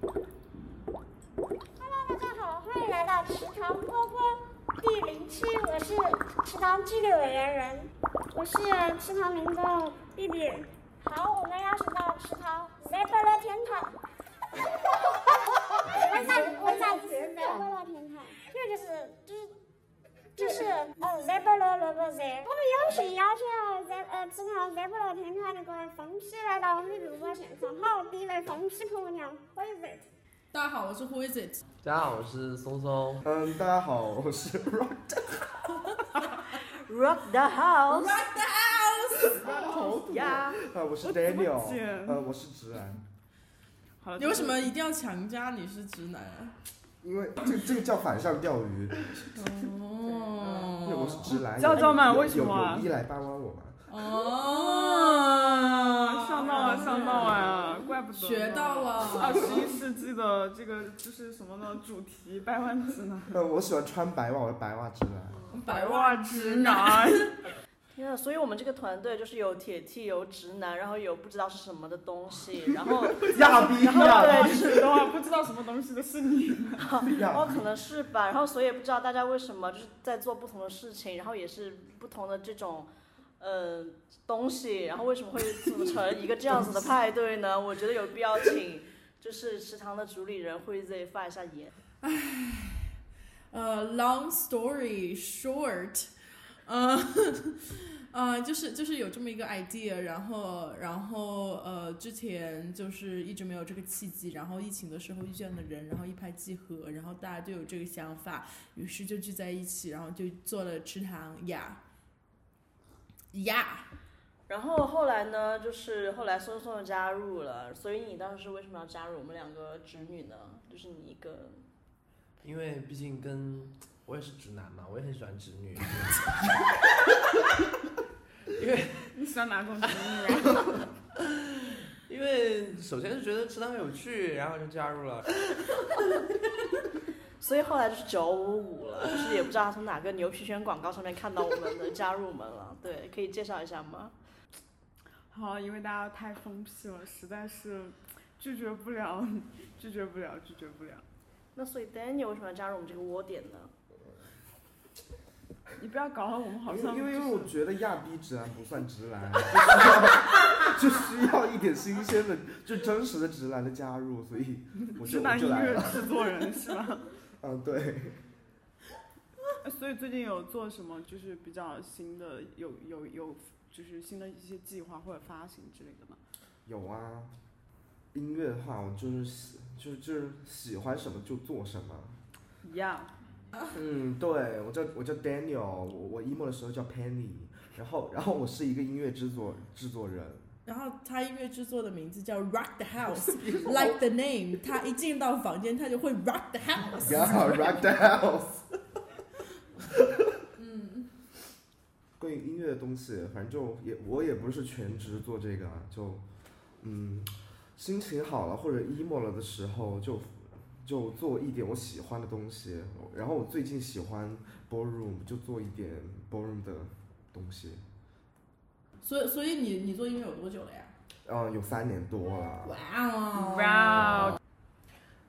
大家好，欢迎来到池塘波波第零期，我是池塘纪律委员人，我是池塘民众弟弟。好，我们邀请到池塘 Zebra 天堂。为啥为啥是 Zebra 天堂？因为就是就是就是呃 Zebra 萝卜 Z。我们有幸邀请了 Z 呃池塘 Zebra 天堂那个风批来到我们的录播现场。好，第一位风批婆娘，Who is it？大家好，我是 Who is it？大家好，我是松松。嗯，大家好，我是 Rock the。Rock the house，Rock the house！好呀，呃，我是 Daniel，剪呃，我是直男，好了，你为什么一定要强加你是直男啊？因为这个这个叫反向钓鱼，哦是直男。教教们为什么啊有有意来八弯我吗？哦，上道啊，上道啊，怪不得学到了二十一世纪的这个就是什么呢？主题掰弯直男，呃，我喜欢穿白袜，我是白袜直男。白袜直男。所以我们这个团队就是有铁 T，有直男，然后有不知道是什么的东西，然后 亚逼然后亚对，是的话，不知道什么东西的是你。逼亚哦，可能是吧。然后所以也不知道大家为什么就是在做不同的事情，然后也是不同的这种呃东西，然后为什么会组成一个这样子的派对呢？我觉得有必要请就是食堂的主理人会 Z 发一下言。呃，long story short，呃，呃，就是就是有这么一个 idea，然后然后呃，之前就是一直没有这个契机，然后疫情的时候遇见了人，然后一拍即合，然后大家就有这个想法，于是就聚在一起，然后就做了池塘呀呀。然后后来呢，就是后来松松又加入了，所以你当时为什么要加入我们两个侄女呢？就是你一个，因为毕竟跟我也是直男嘛，我也很喜欢直女。因为你喜欢哪种直女啊？因为首先是觉得池塘很有趣，然后就加入了。所以后来就是九五五了，就是也不知道从哪个牛皮癣广告上面看到我们的加入们了。对，可以介绍一下吗？好，因为大家太疯批了，实在是拒绝不了，拒绝不了，拒绝不了。那所以 Daniel 为什么要加入我们这个窝点呢？你不要搞得我们好像因为因为我觉得亚逼直男不算直男，就需要一点新鲜的，就真实的直男的加入，所以我就我直男音。乐制作人是吧？嗯，对。呃所以最近有做什么就是比较新的，有有有就是新的一些计划或者发行之类的吗？有啊，音乐的话，我就是喜，就是就是喜欢什么就做什么。一样。嗯，对，我叫我叫 Daniel，我我 emo 的时候叫 Penny，然后然后我是一个音乐制作制作人，然后他音乐制作的名字叫 Rock the House，like the name。他一进到房间，他就会 Rock the House。Yeah, rock the house。嗯，关于音乐的东西，反正就也我也不是全职做这个啊，就嗯，心情好了或者 emo 了的时候，就就做一点我喜欢的东西。然后我最近喜欢 ballroom，就做一点 ballroom 的东西。所以所以你你做音乐有多久了呀？嗯，有三年多了。哇哦！哇哦！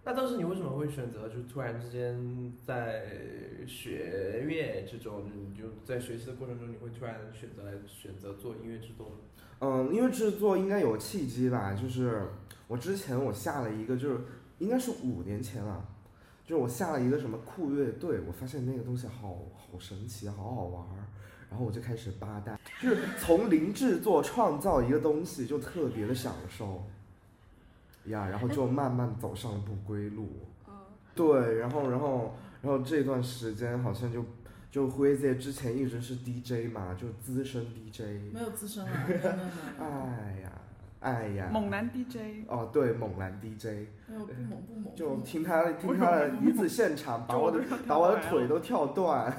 那当时你为什么会选择就突然之间在学乐这种，你就在学习的过程中，你会突然选择来选择做音乐制作呢？嗯，音乐制作应该有契机吧，就是我之前我下了一个，就是应该是五年前了，就是我下了一个什么酷乐队，我发现那个东西好好神奇，好好玩儿，然后我就开始扒单，就是从零制作创造一个东西，就特别的享受，呀，然后就慢慢走上了不归路。嗯，对，然后然后然后这段时间好像就就辉姐之前一直是 DJ 嘛，就资深 DJ。没有资深了，没有没有没有没有。哎呀，哎呀，猛男 DJ，哦，对，猛男 DJ，不猛不猛，就听他听他的一次现场，把我的把我的腿都跳断。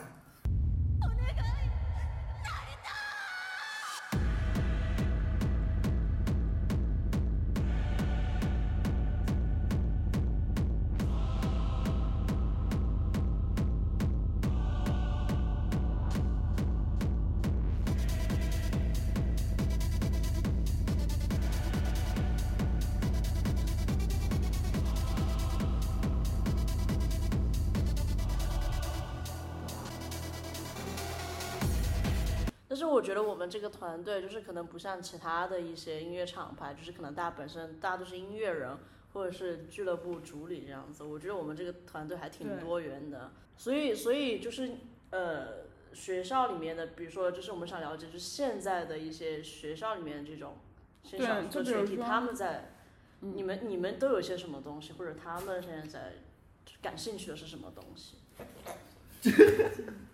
团队就是可能不像其他的一些音乐厂牌，就是可能大家本身大家都是音乐人或者是俱乐部主理这样子。我觉得我们这个团队还挺多元的，所以所以就是呃学校里面的，比如说就是我们想了解，就是现在的一些学校里面的这种新对少数的群体，他们在嗯你们你们都有些什么东西，或者他们现在在感兴趣的是什么东西？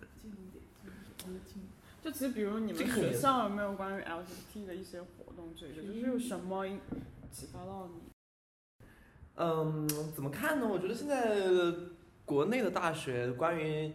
就其实比如你们学校有没有关于 LGBT 的一些活动之类的，就是有什么启发到你？嗯，怎么看呢？我觉得现在国内的大学关于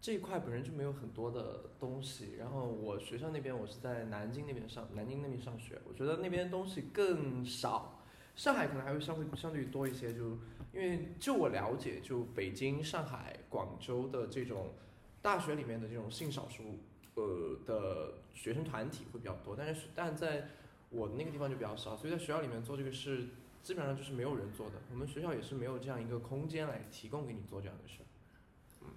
这一块本身就没有很多的东西。然后我学校那边，我是在南京那边上，南京那边上学，我觉得那边东西更少。上海可能还会相对相对于多一些，就因为就我了解，就北京、上海、广州的这种大学里面的这种性少数呃的学生团体会比较多，但是但在我那个地方就比较少，所以在学校里面做这个事基本上就是没有人做的。我们学校也是没有这样一个空间来提供给你做这样的事。嗯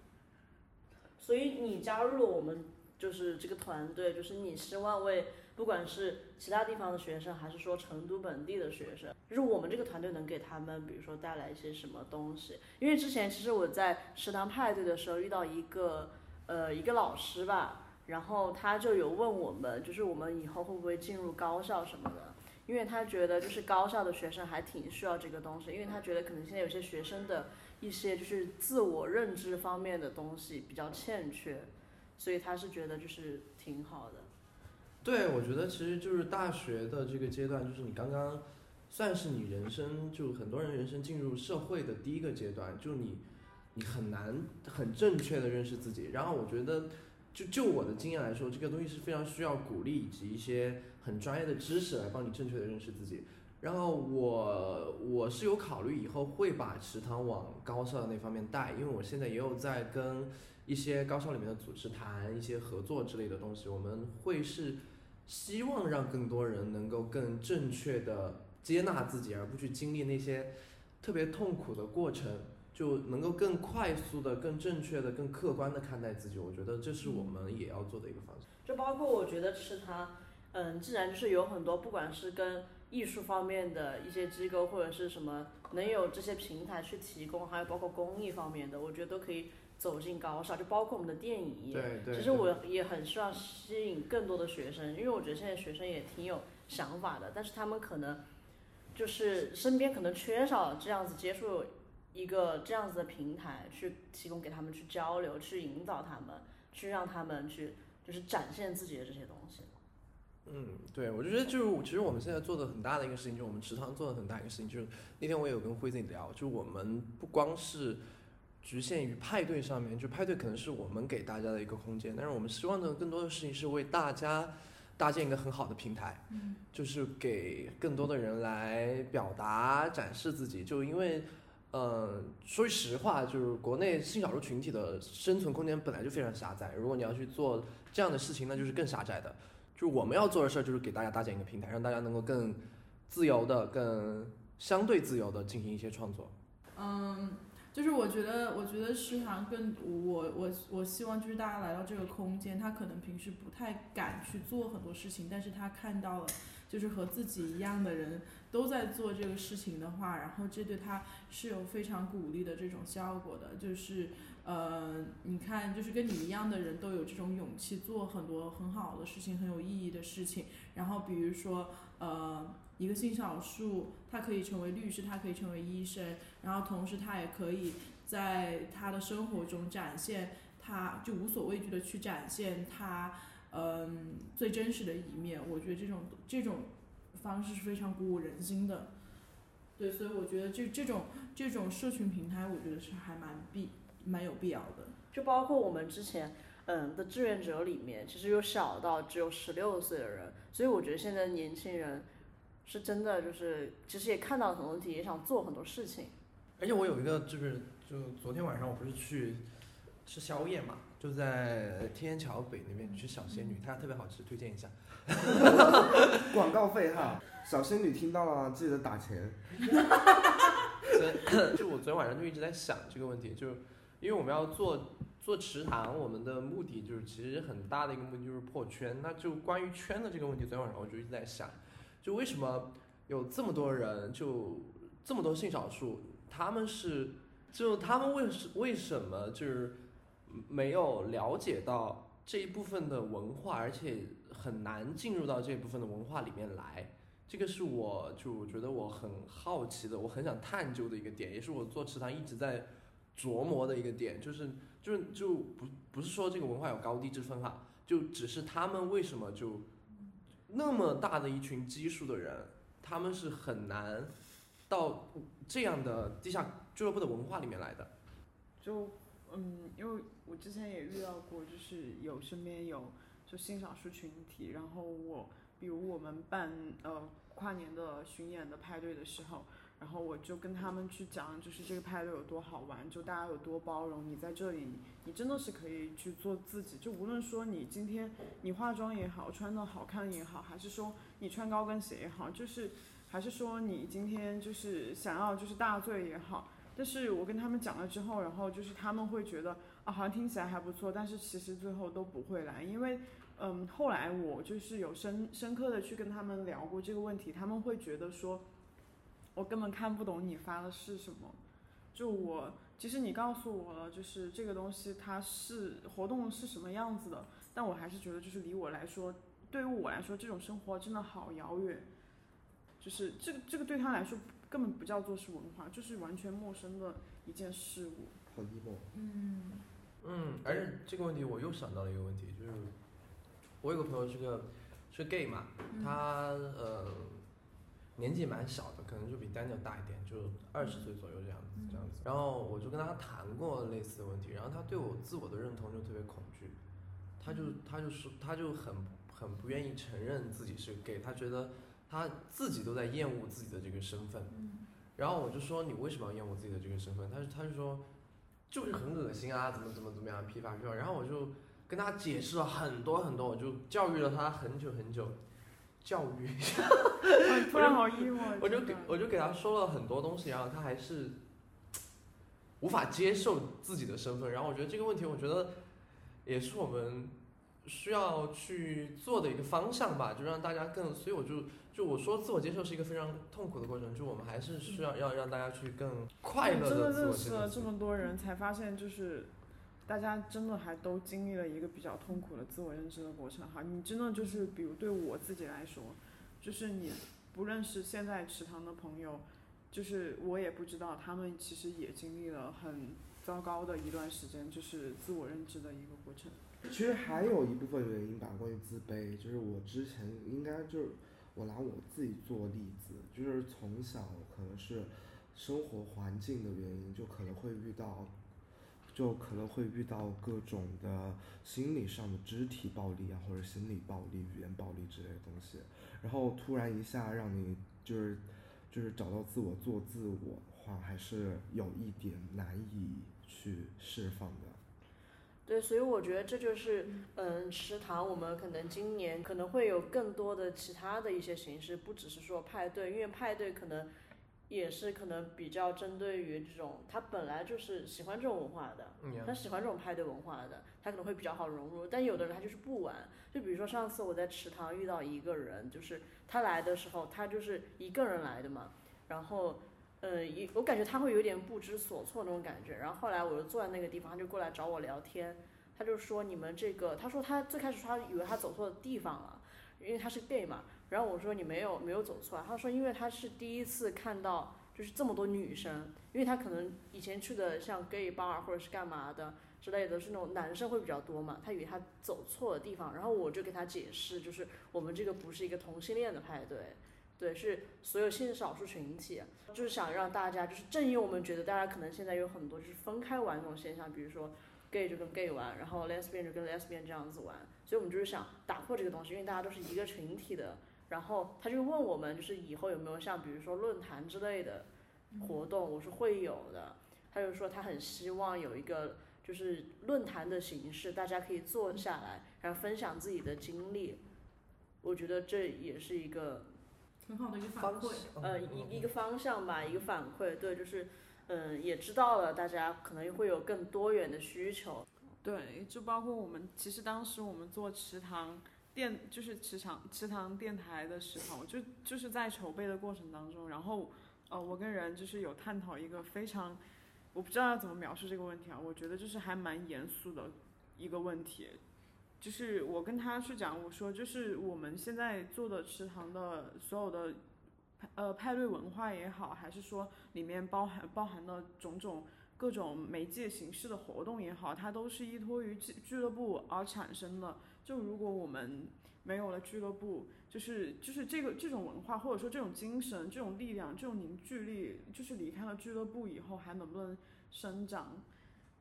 所以你加入了我们就是这个团队，就是你希望为不管是其他地方的学生，还是说成都本地的学生，就是我们这个团队能给他们，比如说带来一些什么东西？因为之前其实我在食堂派对的时候遇到一个呃一个老师吧，然后他就有问我们，就是我们以后会不会进入高校什么的。因为他觉得就是高校的学生还挺需要这个东西，因为他觉得可能现在有些学生的一些就是自我认知方面的东西比较欠缺，所以他是觉得就是挺好的。对，我觉得其实就是大学的这个阶段，就是你刚刚算是你人生，就很多人人生进入社会的第一个阶段，就你你很难很正确的认识自己。然后我觉得，就就我的经验来说，这个东西是非常需要鼓励以及一些很专业的知识来帮你正确的认识自己。然后我我是有考虑以后会把食堂往高校的那方面带，因为我现在也有在跟一些高校里面的组织谈一些合作之类的东西，我们会是希望让更多人能够更正确的接纳自己，而不去经历那些特别痛苦的过程，就能够更快速的、更正确的、更客观的看待自己。我觉得这是我们也要做的一个方向。就包括我觉得吃它，嗯，既然就是有很多不管是跟艺术方面的一些机构或者是什么能有这些平台去提供，还有包括公益方面的，我觉得都可以走进高校，就包括我们的电影业。对对。其实我也很希望吸引更多的学生，因为我觉得现在学生也挺有想法的，但是他们可能就是身边可能缺少这样子接触一个这样子的平台，去提供给他们去交流，去引导他们，去让他们去就是展现自己的这些东西。嗯，对，我就觉得就是，其实我们现在做的很大的一个事情，就是我们池塘做的很大一个事情，就是那天我也有跟辉子聊，就我们不光是局限于派对上面，就派对可能是我们给大家的一个空间，但是我们希望的更多的事情是为大家搭建一个很好的平台，就是给更多的人来表达、展示自己，就因为。嗯，说句实话，就是国内性少数群体的生存空间本来就非常狭窄。如果你要去做这样的事情，那就是更狭窄的。就是我们要做的事儿，就是给大家搭建一个平台，让大家能够更自由的、更相对自由的进行一些创作。嗯，就是我觉得，我觉得食堂更我我我希望就是大家来到这个空间，他可能平时不太敢去做很多事情，但是他看到了就是和自己一样的人都在做这个事情的话，然后这对他是有非常鼓励的这种效果的，就是。呃，你看，就是跟你一样的人都有这种勇气做很多很好的事情，很有意义的事情。然后比如说，呃，一个性少数，他可以成为律师，他可以成为医生，然后同时他也可以在他的生活中展现，他就无所畏惧的去展现他，嗯、最真实的一面。我觉得这种这种方式是非常鼓舞人心的。对，所以我觉得这这种这种社群平台，我觉得是还蛮必蛮有必要的。就包括我们之前嗯的志愿者里面，其实有小到只有十六岁的人，所以我觉得现在年轻人是真的就是其实也看到了很多问题，也想做很多事情。而且我有一个就是，就昨天晚上我不是去吃宵夜嘛，就在天桥北那边去小仙女，它特别好吃，推荐一下。广告费哈，小仙女听到了记得打钱。昨就我昨天晚上就一直在想这个问题，就因为我们要做做池塘，我们的目的就是其实很大的一个目的就是破圈。那就关于圈的这个问题，昨天晚上我就一直在想，就为什么有这么多人，就这么多性少数，他们是，就他们为什为什么就是没有了解到这一部分的文化，而且很难进入到这部分的文化里面来？这个是我就觉得我很好奇的，我很想探究的一个点，也是我做池塘一直在琢磨的一个点，就是就是就不不是说这个文化有高低之分哈，就只是他们为什么就那么大的一群基数的人，他们是很难到这样的地下俱乐部的文化里面来的。就嗯，因为我之前也遇到过，就是有身边有就性少数群体，然后我比如我们办呃跨年的巡演的派对的时候，然后我就跟他们去讲，就是这个派对有多好玩，就大家有多包容，你在这里你真的是可以去做自己，就无论说你今天你化妆也好，穿的好看也好，还是说你穿高跟鞋也好，就是还是说你今天就是想要就是大醉也好。但是我跟他们讲了之后，然后就是他们会觉得啊，好像听起来还不错，但是其实最后都不会来，因为，嗯，后来我就是有深深刻的去跟他们聊过这个问题，他们会觉得说，我根本看不懂你发的是什么，就我其实你告诉我了，就是这个东西它是活动是什么样子的，但我还是觉得就是离我来说，对于我来说，这种生活真的好遥远，就是这个这个对他来说。根本不叫做是文化，就是完全陌生的一件事物。好 emo。嗯嗯，而且这个问题我又想到了一个问题，就是我有个朋友是个是 gay 嘛，他呃年纪蛮小的，可能就比 Daniel 大一点，就二十岁左右这样子这样子。然后我就跟他谈过类似的问题，然后他对我自我的认同就特别恐惧，他就他就说他就很很不愿意承认自己是 gay，他觉得他自己都在厌恶自己的这个身份。然后我就说你为什么要厌恶自己的这个身份？他他就说就是很恶心啊，怎么怎么怎么样，批发批发。然后我就跟他解释了很多很多，我就教育了他很久很久，教育，突然好 emo 啊。我就给我就给他说了很多东西，然后他还是无法接受自己的身份。然后我觉得这个问题，我觉得也是我们需要去做的一个方向吧，就让大家更。所以我就就我说自我接受是一个非常痛苦的过程，就我们还是需要要让大家去更快乐真的自我接认识了。这么多人，才发现就是大家真的还都经历了一个比较痛苦的自我认知的过程哈。你真的就是，比如对我自己来说，就是你不认识现在池塘的朋友，就是我也不知道他们其实也经历了很糟糕的一段时间，就是自我认知的一个过程。其实还有一部分原因吧，关于自卑，就是我之前应该就是我拿我自己做例子，就是从小可能是生活环境的原因，就可能会遇到，就可能会遇到各种的心理上的肢体暴力啊，或者心理暴力、语言暴力之类的东西，然后突然一下让你就是就是找到自我做自我的话，还是有一点难以去释放的。对，所以我觉得这就是，嗯，食堂我们可能今年可能会有更多的其他的一些形式，不只是说派对，因为派对可能也是可能比较针对于这种他本来就是喜欢这种文化的，他喜欢这种派对文化的，他可能会比较好融入。但有的人他就是不玩，就比如说上次我在池塘遇到一个人，就是他来的时候，他就是一个人来的嘛，然后。呃，一我感觉他会有点不知所措那种感觉，然后后来我就坐在那个地方，他就过来找我聊天，他就说你们这个，他说他最开始他以为他走错地方了，因为他是 gay 嘛，然后我说你没有没有走错啊，他说因为他是第一次看到就是这么多女生，因为他可能以前去的像 gay bar 或者是干嘛的之类的，是那种男生会比较多嘛，他以为他走错了地方，然后我就给他解释，就是我们这个不是一个同性恋的派对。对，是所有性少数群体，就是想让大家，就是正因为我们觉得大家可能现在有很多就是分开玩这种现象，比如说 gay 就跟 gay 玩，然后 lesbian 就跟 lesbian 这样子玩，所以我们就是想打破这个东西，因为大家都是一个群体的。然后他就问我们，就是以后有没有像比如说论坛之类的活动，我说会有的。他就说他很希望有一个就是论坛的形式，大家可以坐下来，然后分享自己的经历。我觉得这也是一个很好的一个反馈。呃，一一个方向吧，一个反馈，对，就是，嗯，也知道了大家可能会有更多元的需求。对，就包括我们，其实当时我们做池塘电，就是池塘池塘电台的时候，就就是在筹备的过程当中，然后呃，我跟人就是有探讨一个非常，我不知道要怎么描述这个问题啊，我觉得就是还蛮严肃的一个问题，就是我跟他去讲，我说就是我们现在做的池塘的所有的呃派对文化也好，还是说里面包含包含的种种。各种媒介形式的活动也好，它都是依托于俱俱乐部而产生的。就如果我们没有了俱乐部，就是就是这个这种文化或者说这种精神、这种力量、这种凝聚力，就是离开了俱乐部以后还能不能生长？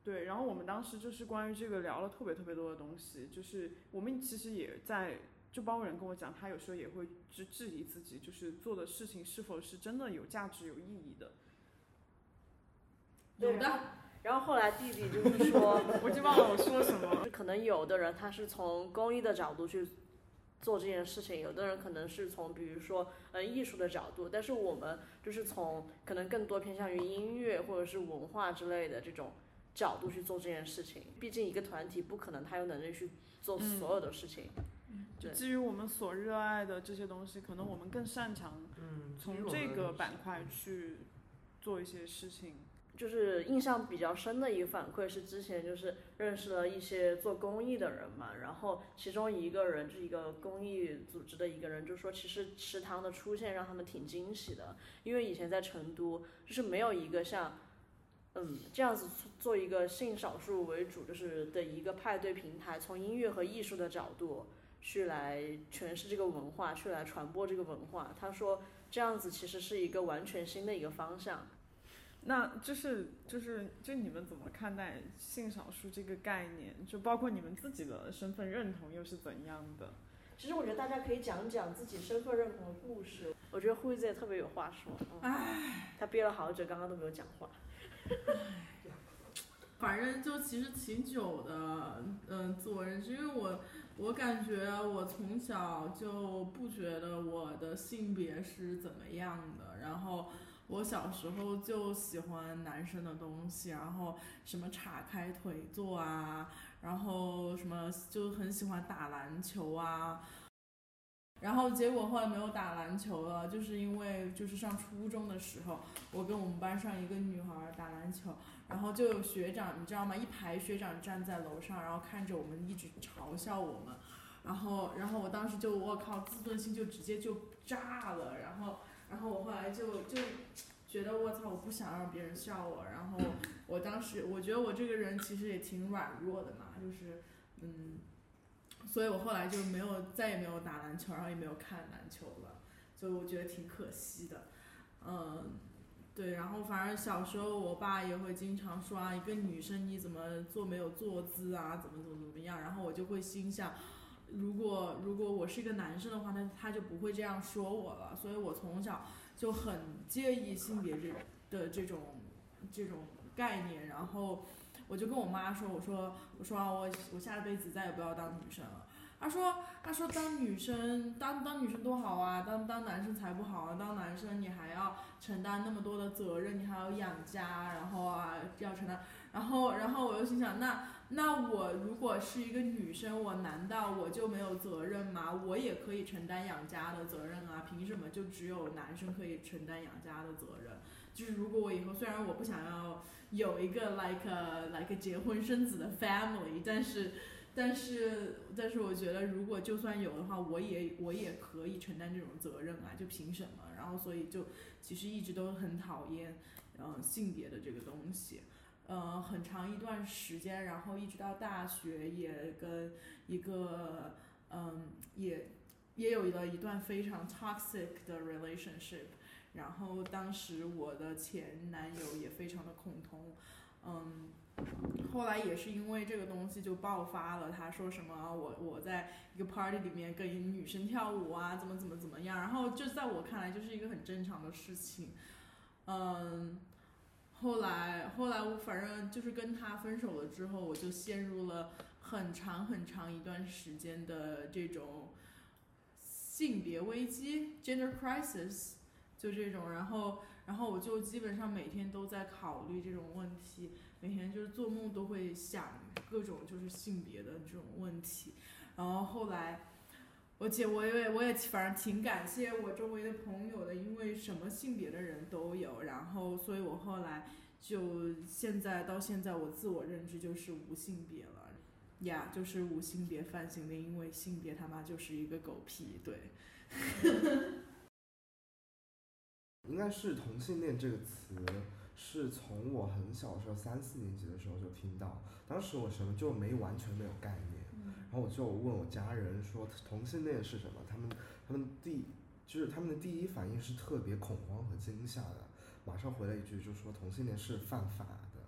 对，然后我们当时就是关于这个聊了特别特别多的东西，就是我们其实也在，就包括人跟我讲，他有时候也会质质疑自己，就是做的事情是否是真的有价值、有意义的。有的。然后后来弟弟就是说，我已经忘了我说什么。可能有的人他是从公益的角度去做这件事情，有的人可能是从比如说嗯艺术的角度，但是我们就是从可能更多偏向于音乐或者是文化之类的这种角度去做这件事情。毕竟一个团体不可能他有能力去做所有的事情。就基于我们所热爱的这些东西，可能我们更擅长嗯从这个板块去做一些事情。就是印象比较深的一个反馈是之前就是认识了一些做公益的人嘛，然后其中一个人就是一个公益组织的一个人就说，其实池塘的出现让他们挺惊喜的，因为以前在成都就是没有一个像，嗯这样子做一个性少数为主就是的一个派对平台，从音乐和艺术的角度去来诠释这个文化，去来传播这个文化。他说这样子其实是一个完全新的一个方向。那就是就是就你们怎么看待性少数这个概念？就包括你们自己的身份认同又是怎样的？其实我觉得大家可以讲讲自己身份认同的故事。我觉得慧子也特别有话说。唉，他憋了好久，刚刚都没有讲话。反正就其实挺久的，嗯，自我认知，因为我我感觉我从小就不觉得我的性别是怎么样的，然后。我小时候就喜欢男生的东西，然后什么叉开腿坐啊，然后什么就很喜欢打篮球啊，然后结果后来没有打篮球了，就是因为就是上初中的时候，我跟我们班上一个女孩打篮球，然后就有学长，你知道吗？一排学长站在楼上，然后看着我们一直嘲笑我们，然后然后我当时就我靠，自尊心就直接就炸了，然后。然后我后来就就觉得我操，我不想让别人笑我。然后我当时我觉得我这个人其实也挺软弱的嘛，就是嗯，所以我后来就没有再也没有打篮球，然后也没有看篮球了，就我觉得挺可惜的。嗯，对，然后反正小时候我爸也会经常说啊，一个女生你怎么坐没有坐姿啊，怎么怎么怎么样，然后我就会心想。如果如果我是一个男生的话，那他就不会这样说我了。所以我从小就很介意性别这的这种这种概念。然后我就跟我妈说：“我说我说啊，我我下辈子再也不要当女生了。”她说：“她说当女生当当女生多好啊，当当男生才不好啊！当男生你还要承担那么多的责任，你还要养家，然后啊要承担。然后然后我又心想那。”那我如果是一个女生，我难道我就没有责任吗？我也可以承担养家的责任啊，凭什么就只有男生可以承担养家的责任？就是如果我以后虽然我不想要有一个 like like 结婚生子的 family，但是但是但是我觉得如果就算有的话，我也我也可以承担这种责任啊，就凭什么？然后所以就其实一直都很讨厌嗯性别的这个东西。呃，很长一段时间，然后一直到大学，也跟一个嗯，也也有了一段非常 toxic 的 relationship。然后当时我的前男友也非常的恐同，嗯，后来也是因为这个东西就爆发了。他说什么我我在一个 party 里面跟女生跳舞啊，怎么怎么怎么样。然后就在我看来就是一个很正常的事情，嗯。后来，后来我反正就是跟他分手了之后，我就陷入了很长很长一段时间的这种性别危机 （gender crisis），就这种。然后，然后我就基本上每天都在考虑这种问题，每天就是做梦都会想各种就是性别的这种问题，然后后来。而且我也我也反正挺感谢我周围的朋友的，因为什么性别的人都有，然后所以我后来就现在到现在我自我认知就是无性别了，呀，就是无性别泛性恋，因为性别他妈就是一个狗屁，对。应该是同性恋这个词，是从我很小的时候三四年级的时候就听到，当时我什么就没完全没有概念。然后我就问我家人说同性恋是什么，他们他们第就是他们的第一反应是特别恐慌和惊吓的，马上回了一句就说同性恋是犯法的。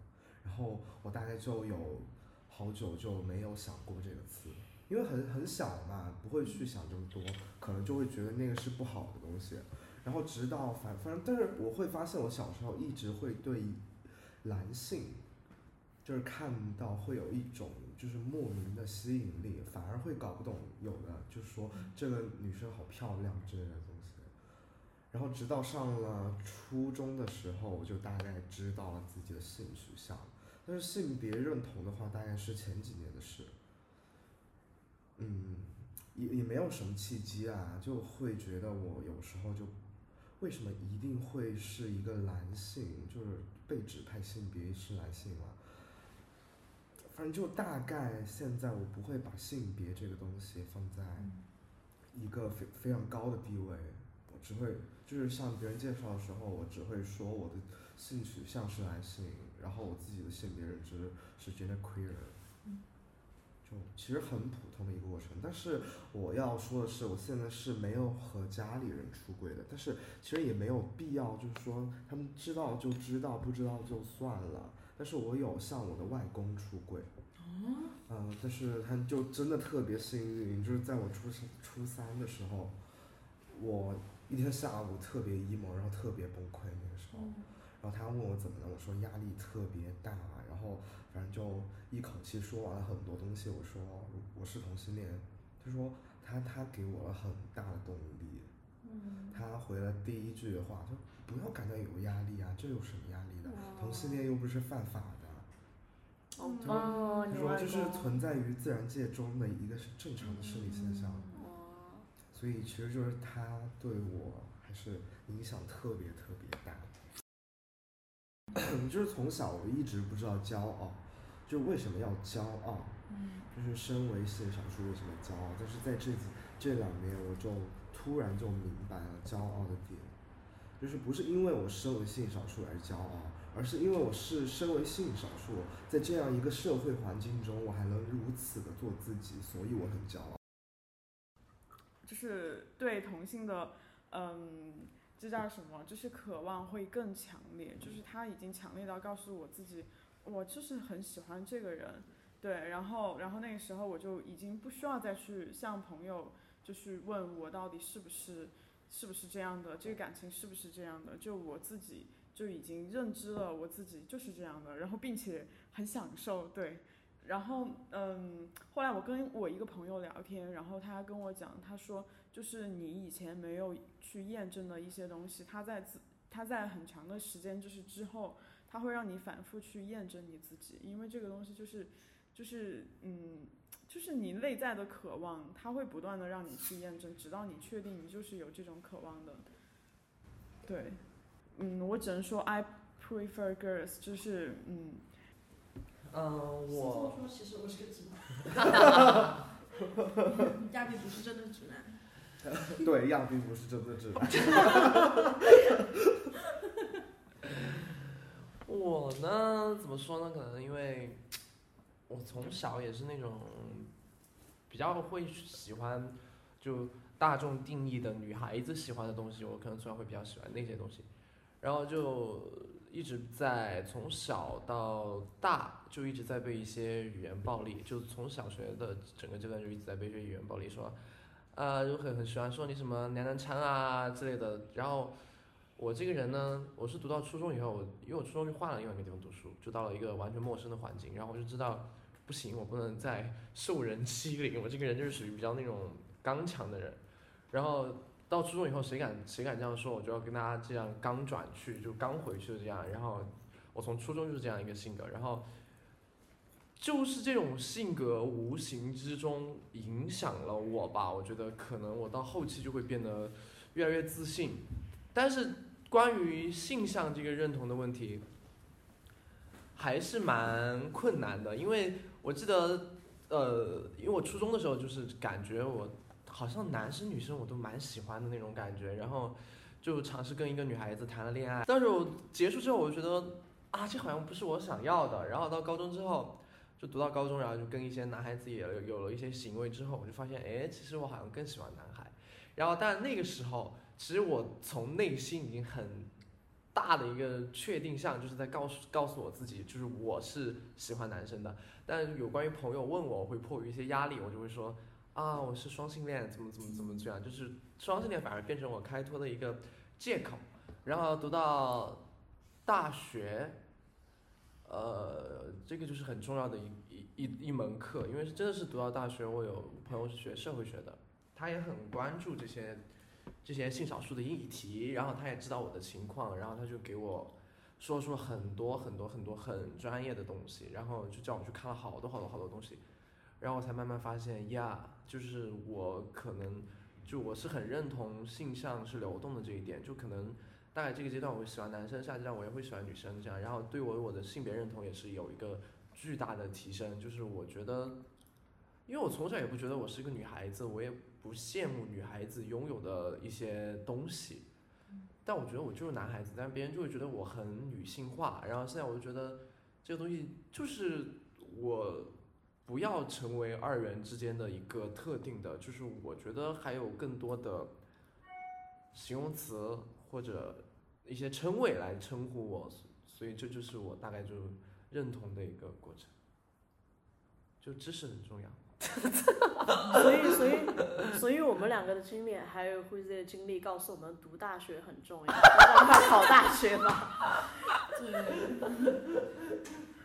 然后我大概就有好久就没有想过这个词，因为很很小嘛，不会去想这么多，可能就会觉得那个是不好的东西。然后直到反反正，但是我会发现我小时候一直会对男性，就是看到会有一种。就是莫名的吸引力，反而会搞不懂有的，就是说这个女生好漂亮之类的东西。然后直到上了初中的时候，我就大概知道了自己的性取向。但是性别认同的话，大概是前几年的事。嗯，也也没有什么契机啊，就会觉得我有时候就为什么一定会是一个男性，就是被指派性别是男性了。反正就大概现在我不会把性别这个东西放在一个非非常高的地位，我只会就是向别人介绍的时候，我只会说我的性取向是男性，然后我自己的性别认知是 gender queer，就其实很普通的一个过程。但是我要说的是，我现在是没有和家里人出轨的，但是其实也没有必要，就是说他们知道就知道，不知道就算了。但是我有向我的外公出轨，嗯，但是他就真的特别幸运，就是在我初初三的时候，我一天下午特别 emo，然后特别崩溃那个时候，然后他问我怎么了，我说压力特别大，然后反正就一口气说完了很多东西，我说我是同性恋，他说他他给我了很大的动力，嗯他回了第一句话，他说不要感到有压力啊，这有什么压力的？同性恋又不是犯法的，哦，他说就是存在于自然界中的一个是正常的生理现象，所以其实就是他对我还是影响特别特别大。就是从小我一直不知道骄傲，就为什么要骄傲，就是身为性少数为什么骄傲，但是在这几这两年我就突然就明白了骄傲的点，就是不是因为我身为性少数而骄傲。而是因为我是身为性少数，在这样一个社会环境中，我还能如此的做自己，所以我很骄傲。就是对同性的，嗯，这叫什么？就是渴望会更强烈，就是他已经强烈到告诉我自己，我就是很喜欢这个人，对。然后，然后那个时候我就已经不需要再去向朋友，就是问我到底是不是，是不是这样的，这个感情是不是这样的，就我自己。就已经认知了我自己就是这样的，然后并且很享受，对，然后嗯，后来我跟我一个朋友聊天，然后他跟我讲，他说就是你以前没有去验证的一些东西，他在自他在很长的时间就是之后，他会让你反复去验证你自己，因为这个东西就是就是嗯，就是你内在的渴望，他会不断的让你去验证，直到你确定你就是有这种渴望的，对。嗯，我只能说 I prefer girls，就是嗯。嗯，我。说，其实我是个直男。亚比不是真的直男。对，亚比不是真的直男。我呢，怎么说呢？可能因为，我从小也是那种比较会喜欢就大众定义的女孩子喜欢的东西，我可能从小会比较喜欢那些东西。然后就一直在从小到大就一直在被一些语言暴力，就从小学的整个阶段就一直在被一些语言暴力，说，啊，就很很喜欢说你什么娘娘腔啊之类的。然后我这个人呢，我是读到初中以后，因为我初中就换了另外一个地方读书，就到了一个完全陌生的环境，然后我就知道不行，我不能再 受人欺凌，我这个人就是属于比较那种刚强的人。然后到初中以后，谁敢谁敢这样说，我就要跟大家这样刚转去，就刚回去这样。然后我从初中就是这样一个性格，然后就是这种性格无形之中影响了我吧。我觉得可能我到后期就会变得越来越自信，但是关于性向这个认同的问题，还是蛮困难的，因为我记得，呃，因为我初中的时候就是感觉我好像男生女生我都蛮喜欢的那种感觉，然后就尝试跟一个女孩子谈了恋爱，但是我结束之后我就觉得啊，这好像不是我想要的，然后到高中之后。就读到高中，然后就跟一些男孩子也有有了一些行为之后，我就发现，哎，其实我好像更喜欢男孩。然后，但那个时候，其实我从内心已经很大的一个确定项，就是在告诉告诉我自己，就是我是喜欢男生的。但有关于朋友问我，会迫于一些压力，我就会说啊，我是双性恋，怎么怎么怎么这样，就是双性恋反而变成我开脱的一个借口。然后读到大学。呃，这个就是很重要的一一一一门课，因为是真的是读到大学，我有朋友是学社会学的，他也很关注这些这些性少数的议题，然后他也知道我的情况，然后他就给我说出了很多很多很多很专业的东西，然后就叫我去看了好多好多好多东西，然后我才慢慢发现呀，就是我可能就我是很认同性向是流动的这一点，就可能。大概这个阶段我会喜欢男生，下阶段我也会喜欢女生，这样，然后对我我的性别认同也是有一个巨大的提升。就是我觉得，因为我从小也不觉得我是一个女孩子，我也不羡慕女孩子拥有的一些东西，但我觉得我就是男孩子，但别人就会觉得我很女性化。然后现在我就觉得这个东西就是我不要成为二元之间的一个特定的，就是我觉得还有更多的形容词。或者一些称谓来称呼我，所以这就是我大概就认同的一个过程。就知识很重要。所以，所以，所以我们两个的经历，还有辉子的经历，告诉我们读大学很重要，快考大学吧。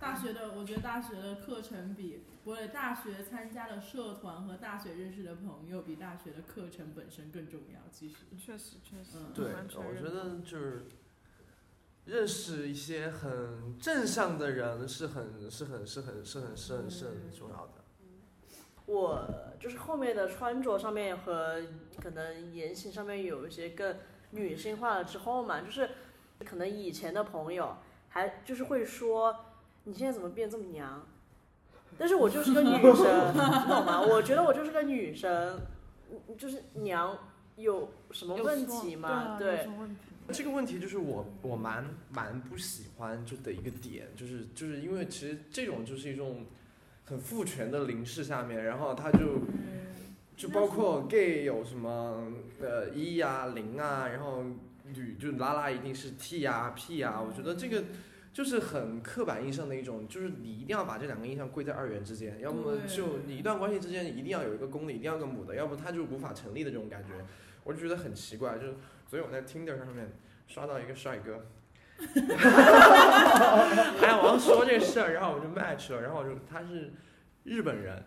大学的，我觉得大学的课程比我的，大学参加的社团和大学认识的朋友比大学的课程本身更重要。其实，确实确实。对，我觉得就是认识一些很正向的人是很是很是很是很是很是很重要的。我就是后面的穿着上面和可能言行上面有一些更女性化了之后嘛，就是可能以前的朋友还就是会说。你现在怎么变这么娘？但是我就是个女生，你懂吗？我觉得我就是个女生，就是娘有什么问题吗？对，这个问题就是我我蛮蛮不喜欢就的一个点，就是就是因为其实这种就是一种很父权的凝视下面，然后他就就包括 gay 有什么呃一啊零啊，然后女就拉拉一定是 T 啊 P 啊，我觉得这个。就是很刻板印象的一种，就是你一定要把这两个印象归在二元之间，要么就你一段关系之间一定要有一个公的，一定要个母的，要不它就无法成立的这种感觉，我就觉得很奇怪。就是所以我在 Tinder 上面刷到一个帅哥，哎，我要说这事儿，然后我就 match 了，然后我就他是日本人，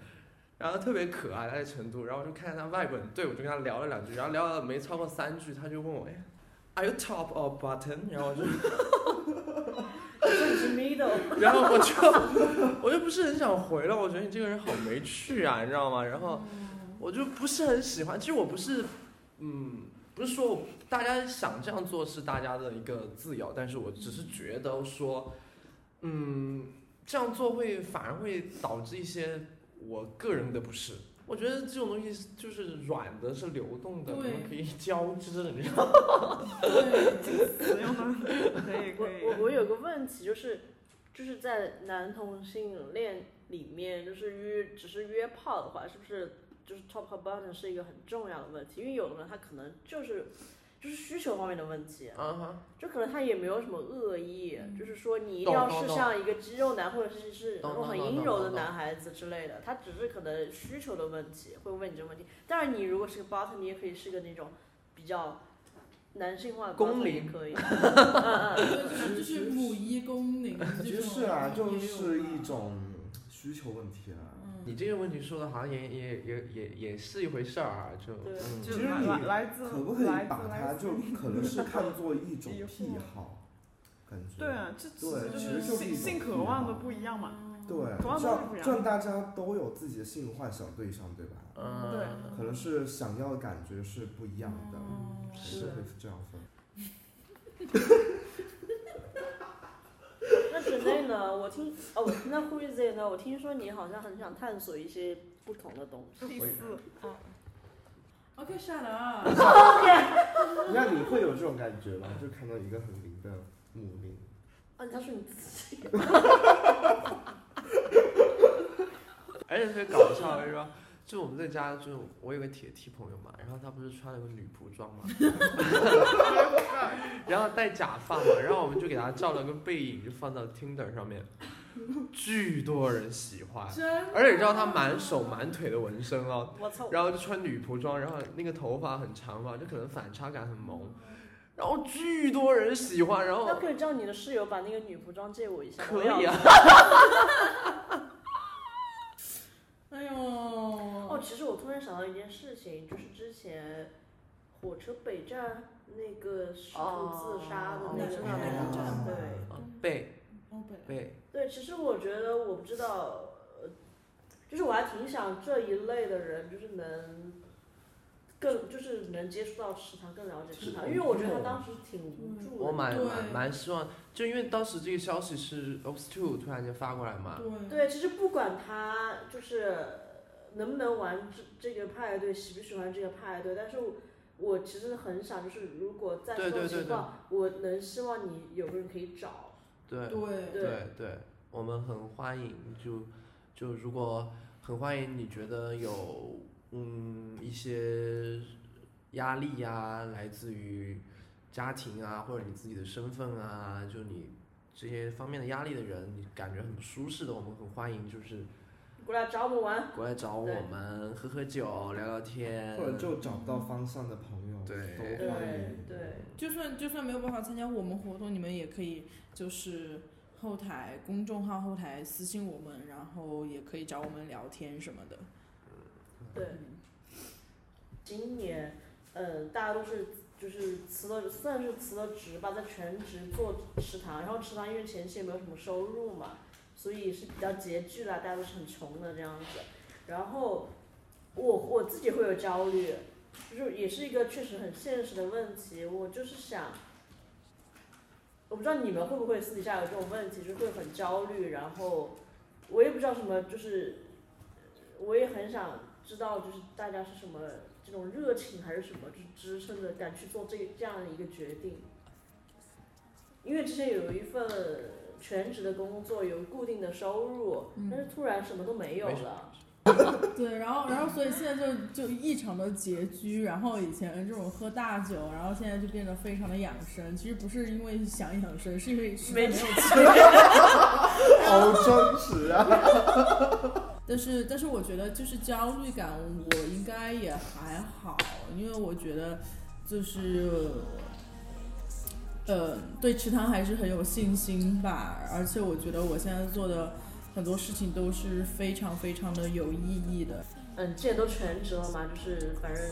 然后特别可爱，他在成都，然后我就看见他外国人，对我就跟他聊了两句，然后聊了没超过三句，他就问我，哎，Are you top or bottom？然后我就。然后我就我就不是很想回了，我觉得你这个人好没趣啊，你知道吗？然后我就不是很喜欢。其实我不是，嗯，不是说大家想这样做是大家的一个自由，但是我只是觉得说，嗯，这样做会反而会导致一些我个人的不适。我觉得这种东西就是软的，是流动的，我们可以交织，你知道吗？对，可以可以。我我有个问题就是，就是在男同性恋里面，就是约只是约炮的话，是不是就是 top 和 bottom 是一个很重要的问题？因为有的人他可能就是。就是需求方面的问题，就可能他也没有什么恶意，就是说你一定要是像一个肌肉男或者是是那种很阴柔的男孩子之类的，他只是可能需求的问题会问你这个问题。当然，你如果是个 bottom，你也可以是个那种比较男性化的公也可以，就是母一公龄，就是啊，就是一种。需求问题了。嗯，你这个问题说的好像也也也也也是一回事儿啊，就嗯其实你来来自可不可以把它就可能是看作一种 癖好，感觉。对啊，这其实就是性性渴望的不一样嘛。对，同样这样都是不一样这样大家都有自己的性幻想对象，对吧？嗯，对可能是想要的感觉是不一样的，嗯是会这样分。那之内呢？我听哦，那 Who is it 呢？我听说你好像很想探索一些不同的东西。第四，啊，OK shut up。那你会有这种感觉吗？就看到一个很灵的母灵，啊，他说你自己。而且特别搞笑的是吧？就我们在家，就我有个铁 T 朋友嘛，然后他不是穿了个女仆装嘛，然后戴假发嘛，然后我们就给他照了个背影，就放到 Tinder 上面，巨多人喜欢，而且你知道他满手满腿的纹身哦，然后就穿女仆装，然后那个头发很长嘛，就可能反差感很萌，然后巨多人喜欢，然后那可以叫你的室友把那个女服装借我一下。可以啊，哎呦，哦，其实我突然想到一件事情，就是之前火车北站那个试图自杀的那个哦对。嗯背欧北。背，对，其实我觉得我不知道，呃，就是我还挺想这一类的人，就是能更就是能接触到池塘，更了解池塘，因为我觉得他当时挺无助的。我蛮蛮蛮希望，就因为当时这个消息是 Ops Two 突然间发过来嘛，对对，其实不管他就是能不能玩这这个派对，喜不喜欢这个派对，但是我我其实很想，就是如果在这种情况，我能希望你有个人可以找。对对对对对，我们很欢迎，就就如果很欢迎你觉得有嗯一些压力呀、来自于家庭啊或者你自己的身份啊，就你这些方面的压力的人，你感觉很不舒适的，我们很欢迎，就是过来找我们玩。过来找我们喝喝酒、聊聊天，或者就找不到方向的朋友，对都对欢迎。对，就算就算没有办法参加我们活动，你们也可以就是后台公众号后台私信我们，然后也可以找我们聊天什么的。对，今年，呃，大家都是就是辞了，算是辞了职吧，在全职做食堂，然后食堂因为前期也没有什么收入嘛，所以是比较拮据啦，大家都是很穷的这样子。然后我我自己会有焦虑，就是也是一个确实很现实的问题。我就是想，我不知道你们会不会私底下有这种问题，就是会很焦虑，然后我也不知道什么，就是我也很想知道，就是大家是什么这种热情还是什么，就是支撑着敢去做这这样的一个决定。因为之前有一份全职的工作，有固定的收入，但是突然什么都没有了。对，然后然后所以现在就就异常的拮据，然后以前这种喝大酒，然后现在就变得非常的养生。其实不是因为想养生，是因为没有钱。好真实啊！但是但是我觉得就是焦虑感，我应该也还好，因为我觉得就是呃对池塘还是很有信心吧，而且我觉得我现在做的很多事情都是非常非常的有意义的。嗯，这也都全职了嘛，就是反正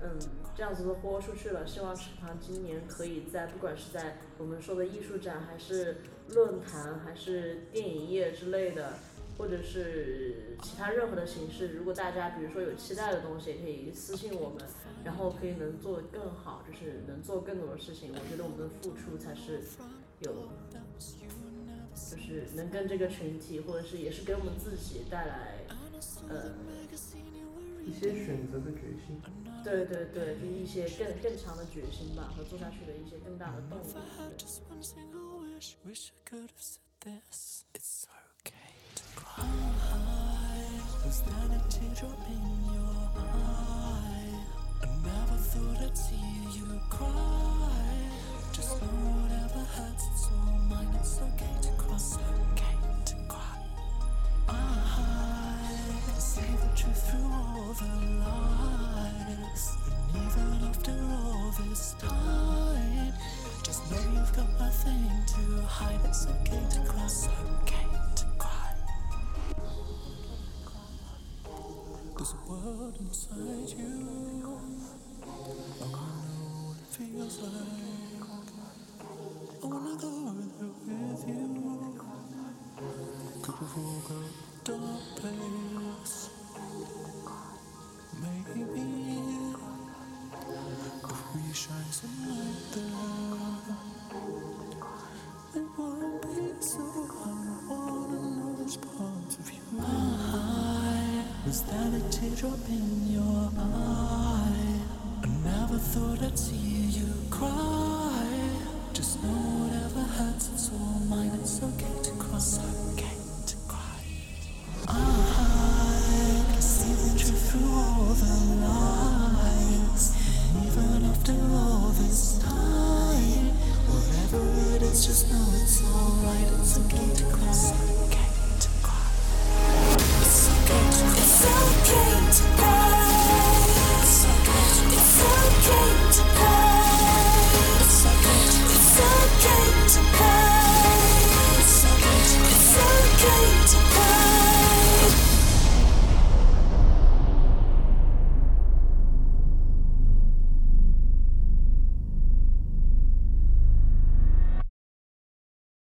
嗯这样子都豁出去了。希望池塘今年可以在不管是在我们说的艺术展，还是论坛，还是电影业之类的，或者是其他任何的形式，如果大家比如说有期待的东西，也可以私信我们，然后可以能做得更好，就是能做更多的事情。我觉得我们的付出才是有，就是能跟这个群体，或者是也是给我们自己带来，呃。一些选择的决心。对对对，就是一些更更强的决心吧，和做下去的一些更大的动力。Was a teardrop in your eye? I never thought I'd see you cry. Just know whatever hurts, it's all mine. It's okay to okay to cry. I the truth through all the lies. And even after all this time, just know you've got nothing to hide. It's okay to cry. It's okay heart inside you. I wanna know what it feels like. I wanna go there with you. Could we walk a dark place? Maybe if we shine some light teardrop in your eye? I never thought I'd see you cry. Just know whatever hurts, it's all mine.